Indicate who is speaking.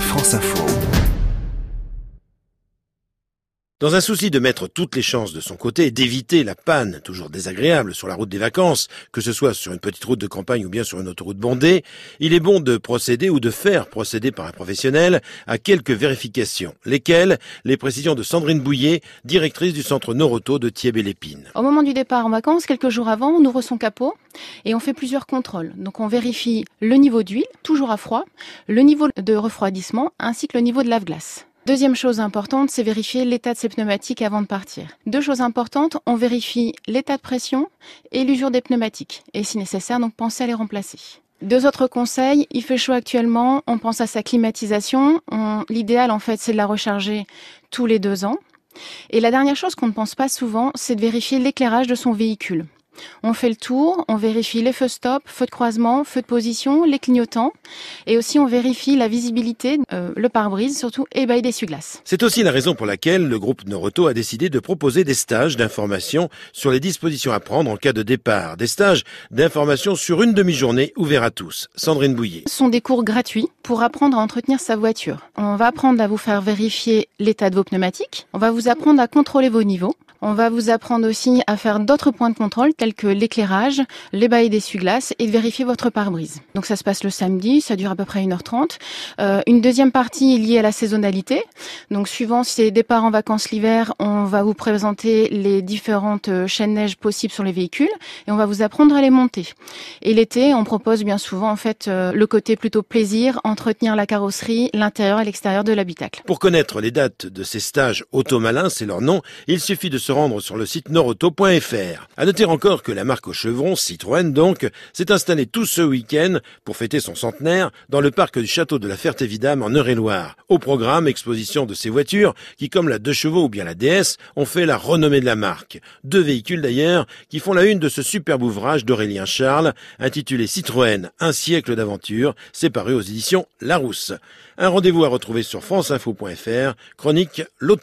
Speaker 1: France Info.
Speaker 2: Dans un souci de mettre toutes les chances de son côté et d'éviter la panne toujours désagréable sur la route des vacances, que ce soit sur une petite route de campagne ou bien sur une autoroute bondée, il est bon de procéder ou de faire procéder par un professionnel à quelques vérifications, lesquelles les précisions de Sandrine Bouillet, directrice du centre Noroto de Thièbe-et-Lépine.
Speaker 3: Au moment du départ en vacances, quelques jours avant, on ouvre son capot et on fait plusieurs contrôles. Donc on vérifie le niveau d'huile, toujours à froid, le niveau de refroidissement ainsi que le niveau de lave-glace. Deuxième chose importante, c'est vérifier l'état de ses pneumatiques avant de partir. Deux choses importantes, on vérifie l'état de pression et l'usure des pneumatiques. Et si nécessaire, donc pensez à les remplacer. Deux autres conseils, il fait chaud actuellement, on pense à sa climatisation. L'idéal en fait c'est de la recharger tous les deux ans. Et la dernière chose qu'on ne pense pas souvent, c'est de vérifier l'éclairage de son véhicule. On fait le tour, on vérifie les feux stop, feux de croisement, feux de position, les clignotants, et aussi on vérifie la visibilité, euh, le pare-brise surtout, et bah, des glaces
Speaker 2: C'est aussi la raison pour laquelle le groupe Noroto a décidé de proposer des stages d'information sur les dispositions à prendre en cas de départ, des stages d'information sur une demi-journée ouverts à tous. Sandrine Bouillet.
Speaker 3: Ce sont des cours gratuits pour apprendre à entretenir sa voiture. On va apprendre à vous faire vérifier l'état de vos pneumatiques, on va vous apprendre à contrôler vos niveaux, on va vous apprendre aussi à faire d'autres points de contrôle tels que l'éclairage, les bails d'essuie-glace et de vérifier votre pare-brise. Donc ça se passe le samedi, ça dure à peu près 1h30. Euh, une deuxième partie est liée à la saisonnalité. Donc suivant si c'est départ en vacances l'hiver, on va vous présenter les différentes euh, chaînes neige possibles sur les véhicules et on va vous apprendre à les monter. Et l'été, on propose bien souvent en fait euh, le côté plutôt plaisir, entretenir la carrosserie, l'intérieur et l'extérieur de l'habitacle.
Speaker 2: Pour connaître les dates de ces stages automalins, c'est leur nom, il suffit de se rendre sur le site noroto.fr. À noter encore que la marque au chevron, Citroën donc, s'est installée tout ce week-end pour fêter son centenaire dans le parc du château de la Ferté-Vidame en Eure-et-Loire. Au programme, exposition de ces voitures qui, comme la 2 chevaux ou bien la DS, ont fait la renommée de la marque. Deux véhicules d'ailleurs qui font la une de ce superbe ouvrage d'Aurélien Charles intitulé Citroën, un siècle d'aventure, séparé aux éditions Larousse. Un rendez-vous à retrouver sur franceinfo.fr, chronique Loto.